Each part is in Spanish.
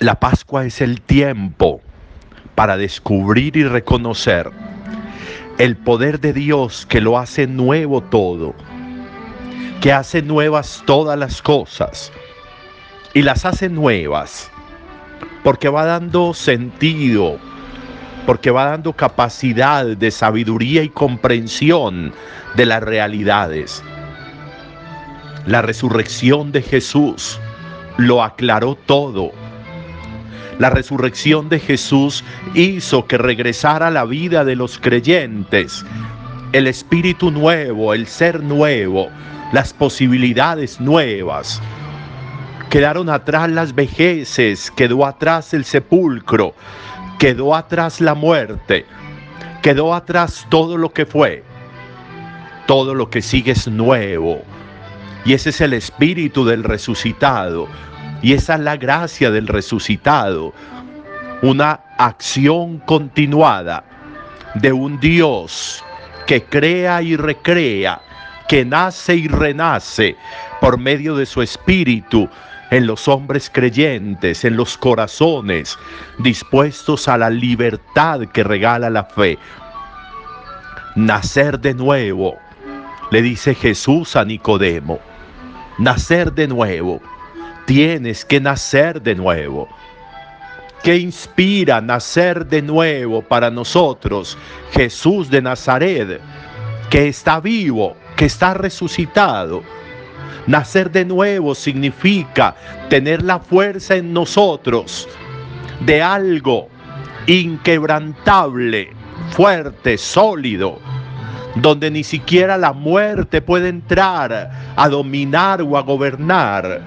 La Pascua es el tiempo para descubrir y reconocer el poder de Dios que lo hace nuevo todo, que hace nuevas todas las cosas y las hace nuevas porque va dando sentido, porque va dando capacidad de sabiduría y comprensión de las realidades. La resurrección de Jesús lo aclaró todo. La resurrección de Jesús hizo que regresara la vida de los creyentes, el espíritu nuevo, el ser nuevo, las posibilidades nuevas. Quedaron atrás las vejeces, quedó atrás el sepulcro, quedó atrás la muerte, quedó atrás todo lo que fue. Todo lo que sigue es nuevo. Y ese es el espíritu del resucitado. Y esa es la gracia del resucitado. Una acción continuada de un Dios que crea y recrea, que nace y renace por medio de su espíritu en los hombres creyentes, en los corazones dispuestos a la libertad que regala la fe. Nacer de nuevo, le dice Jesús a Nicodemo, nacer de nuevo, tienes que nacer de nuevo. ¿Qué inspira nacer de nuevo para nosotros? Jesús de Nazaret, que está vivo, que está resucitado Nacer de nuevo significa tener la fuerza en nosotros de algo inquebrantable, fuerte, sólido, donde ni siquiera la muerte puede entrar a dominar o a gobernar,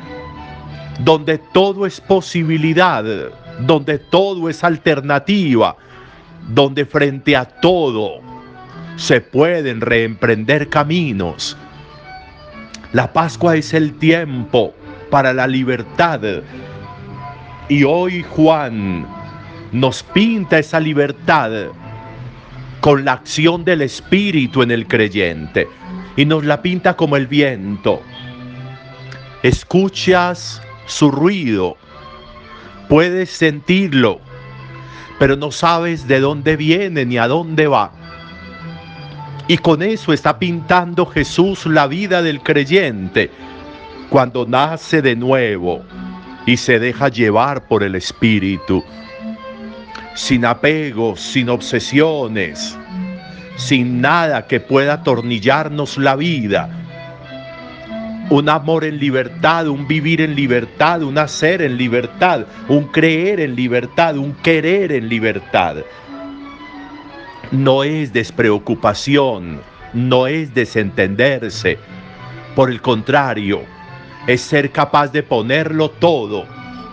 donde todo es posibilidad, donde todo es alternativa, donde frente a todo se pueden reemprender caminos la Pascua es el tiempo para la libertad. Y hoy Juan nos pinta esa libertad con la acción del Espíritu en el creyente. Y nos la pinta como el viento. Escuchas su ruido, puedes sentirlo, pero no sabes de dónde viene ni a dónde va. Y con eso está pintando Jesús la vida del creyente cuando nace de nuevo y se deja llevar por el Espíritu, sin apegos, sin obsesiones, sin nada que pueda atornillarnos la vida. Un amor en libertad, un vivir en libertad, un hacer en libertad, un creer en libertad, un querer en libertad no es despreocupación, no es desentenderse. Por el contrario, es ser capaz de ponerlo todo,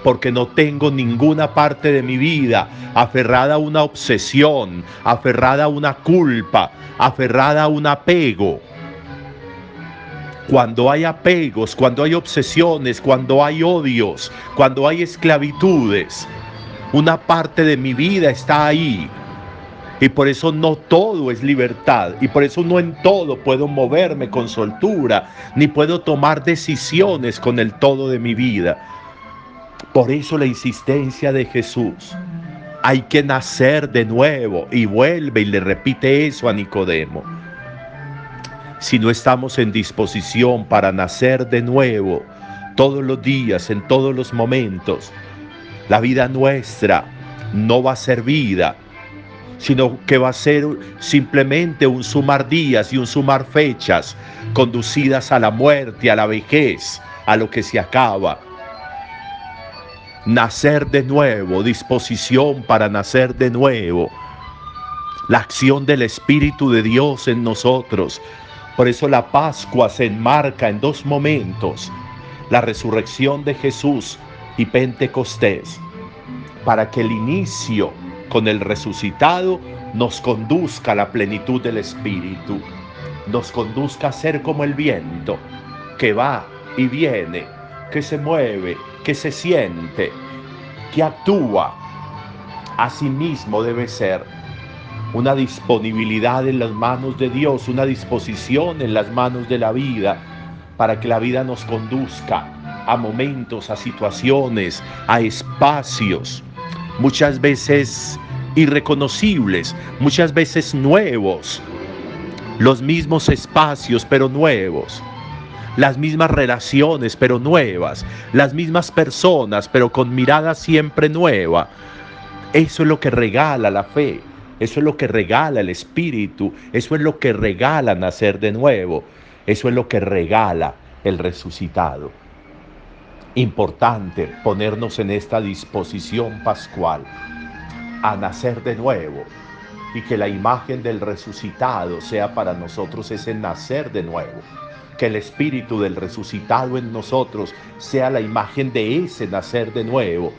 porque no tengo ninguna parte de mi vida aferrada a una obsesión, aferrada a una culpa, aferrada a un apego. Cuando hay apegos, cuando hay obsesiones, cuando hay odios, cuando hay esclavitudes, una parte de mi vida está ahí y por eso no todo es libertad. Y por eso no en todo puedo moverme con soltura, ni puedo tomar decisiones con el todo de mi vida. Por eso la insistencia de Jesús. Hay que nacer de nuevo. Y vuelve y le repite eso a Nicodemo. Si no estamos en disposición para nacer de nuevo, todos los días, en todos los momentos, la vida nuestra no va a ser vida sino que va a ser simplemente un sumar días y un sumar fechas conducidas a la muerte, a la vejez, a lo que se acaba. Nacer de nuevo, disposición para nacer de nuevo. La acción del Espíritu de Dios en nosotros. Por eso la Pascua se enmarca en dos momentos. La resurrección de Jesús y Pentecostés. Para que el inicio con el resucitado nos conduzca a la plenitud del Espíritu, nos conduzca a ser como el viento, que va y viene, que se mueve, que se siente, que actúa. Asimismo debe ser una disponibilidad en las manos de Dios, una disposición en las manos de la vida, para que la vida nos conduzca a momentos, a situaciones, a espacios, muchas veces irreconocibles, muchas veces nuevos, los mismos espacios pero nuevos, las mismas relaciones pero nuevas, las mismas personas pero con mirada siempre nueva. Eso es lo que regala la fe, eso es lo que regala el Espíritu, eso es lo que regala nacer de nuevo, eso es lo que regala el resucitado. Importante ponernos en esta disposición pascual a nacer de nuevo y que la imagen del resucitado sea para nosotros ese nacer de nuevo. Que el espíritu del resucitado en nosotros sea la imagen de ese nacer de nuevo,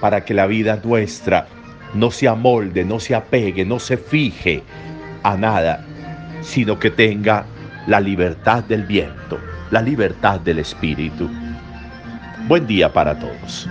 para que la vida nuestra no se amolde, no se apegue, no se fije a nada, sino que tenga la libertad del viento, la libertad del espíritu. Buen día para todos.